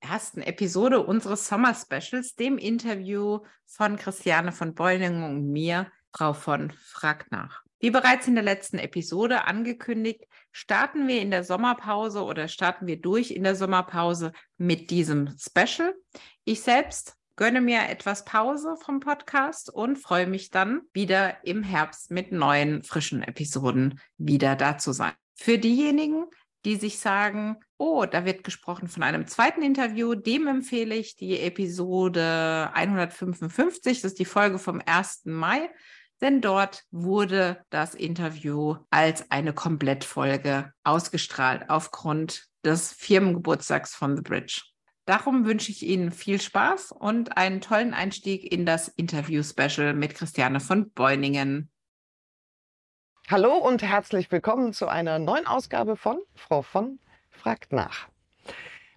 ersten Episode unseres Sommer Specials, dem Interview von Christiane von Beuningen und mir, Frau von Fragt nach. Wie bereits in der letzten Episode angekündigt, starten wir in der Sommerpause oder starten wir durch in der Sommerpause mit diesem Special. Ich selbst gönne mir etwas Pause vom Podcast und freue mich dann wieder im Herbst mit neuen, frischen Episoden wieder da zu sein. Für diejenigen, die sich sagen, oh, da wird gesprochen von einem zweiten Interview, dem empfehle ich die Episode 155, das ist die Folge vom 1. Mai, denn dort wurde das Interview als eine Komplettfolge ausgestrahlt aufgrund des Firmengeburtstags von The Bridge. Darum wünsche ich Ihnen viel Spaß und einen tollen Einstieg in das Interview-Special mit Christiane von Beuningen. Hallo und herzlich willkommen zu einer neuen Ausgabe von Frau von fragt nach.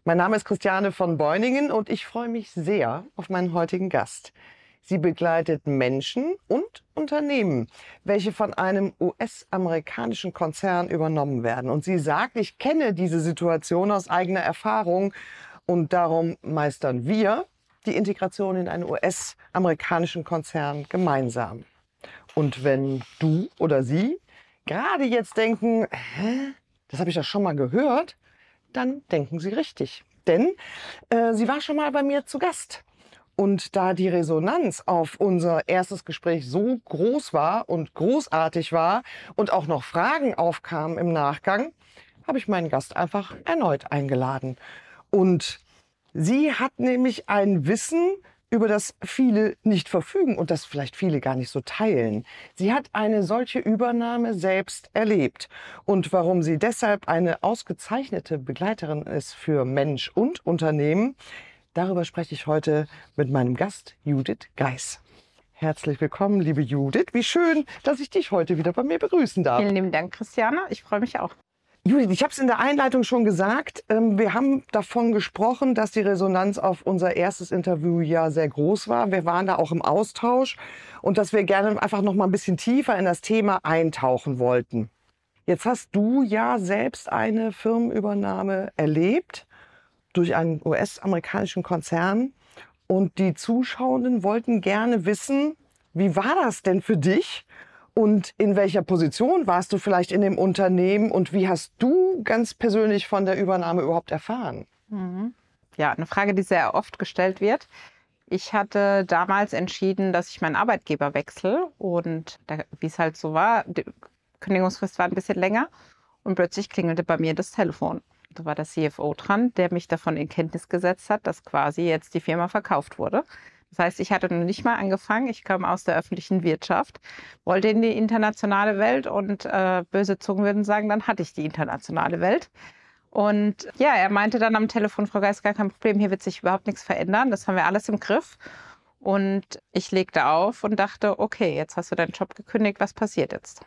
Mein Name ist Christiane von Beuningen und ich freue mich sehr auf meinen heutigen Gast. Sie begleitet Menschen und Unternehmen, welche von einem US-amerikanischen Konzern übernommen werden. Und sie sagt, ich kenne diese Situation aus eigener Erfahrung und darum meistern wir die Integration in einen US-amerikanischen Konzern gemeinsam. Und wenn du oder sie gerade jetzt denken, hä, das habe ich ja schon mal gehört, dann denken Sie richtig. Denn äh, sie war schon mal bei mir zu Gast. Und da die Resonanz auf unser erstes Gespräch so groß war und großartig war und auch noch Fragen aufkamen im Nachgang, habe ich meinen Gast einfach erneut eingeladen. Und sie hat nämlich ein Wissen, über das viele nicht verfügen und das vielleicht viele gar nicht so teilen. Sie hat eine solche Übernahme selbst erlebt. Und warum sie deshalb eine ausgezeichnete Begleiterin ist für Mensch und Unternehmen, darüber spreche ich heute mit meinem Gast Judith Geis. Herzlich willkommen, liebe Judith. Wie schön, dass ich dich heute wieder bei mir begrüßen darf. Vielen lieben Dank, Christiane. Ich freue mich auch. Judith, ich habe es in der Einleitung schon gesagt. Ähm, wir haben davon gesprochen, dass die Resonanz auf unser erstes Interview ja sehr groß war. Wir waren da auch im Austausch und dass wir gerne einfach noch mal ein bisschen tiefer in das Thema eintauchen wollten. Jetzt hast du ja selbst eine Firmenübernahme erlebt durch einen US-amerikanischen Konzern und die Zuschauenden wollten gerne wissen, wie war das denn für dich? Und in welcher Position warst du vielleicht in dem Unternehmen und wie hast du ganz persönlich von der Übernahme überhaupt erfahren? Mhm. Ja, eine Frage, die sehr oft gestellt wird. Ich hatte damals entschieden, dass ich meinen Arbeitgeber wechsle und wie es halt so war, die Kündigungsfrist war ein bisschen länger und plötzlich klingelte bei mir das Telefon. Da war der CFO dran, der mich davon in Kenntnis gesetzt hat, dass quasi jetzt die Firma verkauft wurde. Das heißt, ich hatte noch nicht mal angefangen. Ich kam aus der öffentlichen Wirtschaft, wollte in die internationale Welt und äh, böse Zungen würden sagen, dann hatte ich die internationale Welt. Und ja, er meinte dann am Telefon, Frau Geist, gar kein Problem, hier wird sich überhaupt nichts verändern. Das haben wir alles im Griff. Und ich legte auf und dachte, okay, jetzt hast du deinen Job gekündigt, was passiert jetzt?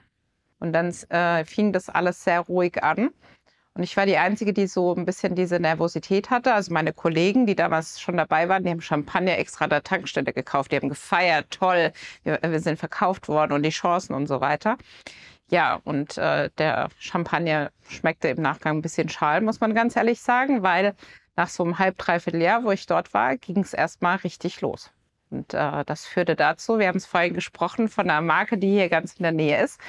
Und dann äh, fing das alles sehr ruhig an. Und ich war die Einzige, die so ein bisschen diese Nervosität hatte. Also meine Kollegen, die damals schon dabei waren, die haben Champagner extra der Tankstelle gekauft. Die haben gefeiert, toll, wir, wir sind verkauft worden und die Chancen und so weiter. Ja, und äh, der Champagner schmeckte im Nachgang ein bisschen schal, muss man ganz ehrlich sagen, weil nach so einem halb, dreiviertel Jahr, wo ich dort war, ging es erstmal richtig los. Und äh, das führte dazu, wir haben es vorhin gesprochen, von einer Marke, die hier ganz in der Nähe ist,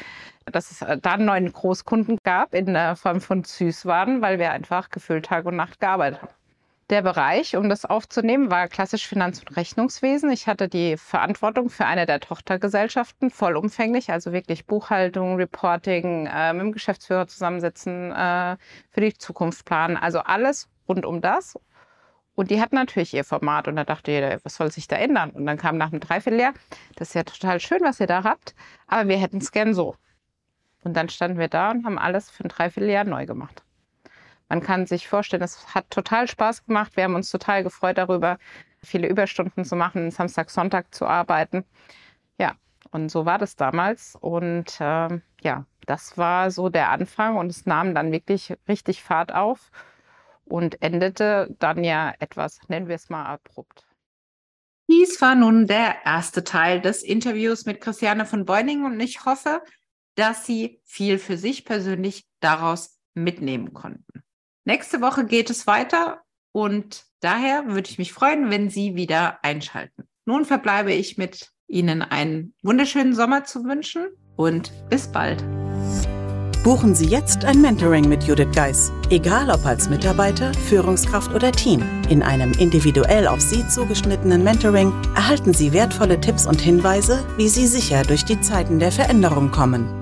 dass es äh, da einen neuen Großkunden gab in der Form von Süßwaren, weil wir einfach gefühlt Tag und Nacht gearbeitet haben. Der Bereich, um das aufzunehmen, war klassisch Finanz- und Rechnungswesen. Ich hatte die Verantwortung für eine der Tochtergesellschaften vollumfänglich, also wirklich Buchhaltung, Reporting, äh, mit dem Geschäftsführer zusammensitzen, äh, für die Zukunft planen, also alles rund um das. Und die hat natürlich ihr Format und da dachte jeder, was soll sich da ändern? Und dann kam nach einem Dreivierteljahr, das ist ja total schön, was ihr da habt, aber wir hätten es gern so. Und dann standen wir da und haben alles für ein Dreivierteljahr neu gemacht. Man kann sich vorstellen, es hat total Spaß gemacht. Wir haben uns total gefreut darüber, viele Überstunden zu machen, Samstag, Sonntag zu arbeiten. Ja, und so war das damals. Und äh, ja, das war so der Anfang und es nahm dann wirklich richtig Fahrt auf und endete dann ja etwas, nennen wir es mal abrupt. Dies war nun der erste Teil des Interviews mit Christiane von Beuning und ich hoffe, dass Sie viel für sich persönlich daraus mitnehmen konnten. Nächste Woche geht es weiter und daher würde ich mich freuen, wenn Sie wieder einschalten. Nun verbleibe ich mit Ihnen einen wunderschönen Sommer zu wünschen und bis bald. Buchen Sie jetzt ein Mentoring mit Judith Geis. Egal ob als Mitarbeiter, Führungskraft oder Team. In einem individuell auf Sie zugeschnittenen Mentoring erhalten Sie wertvolle Tipps und Hinweise, wie Sie sicher durch die Zeiten der Veränderung kommen.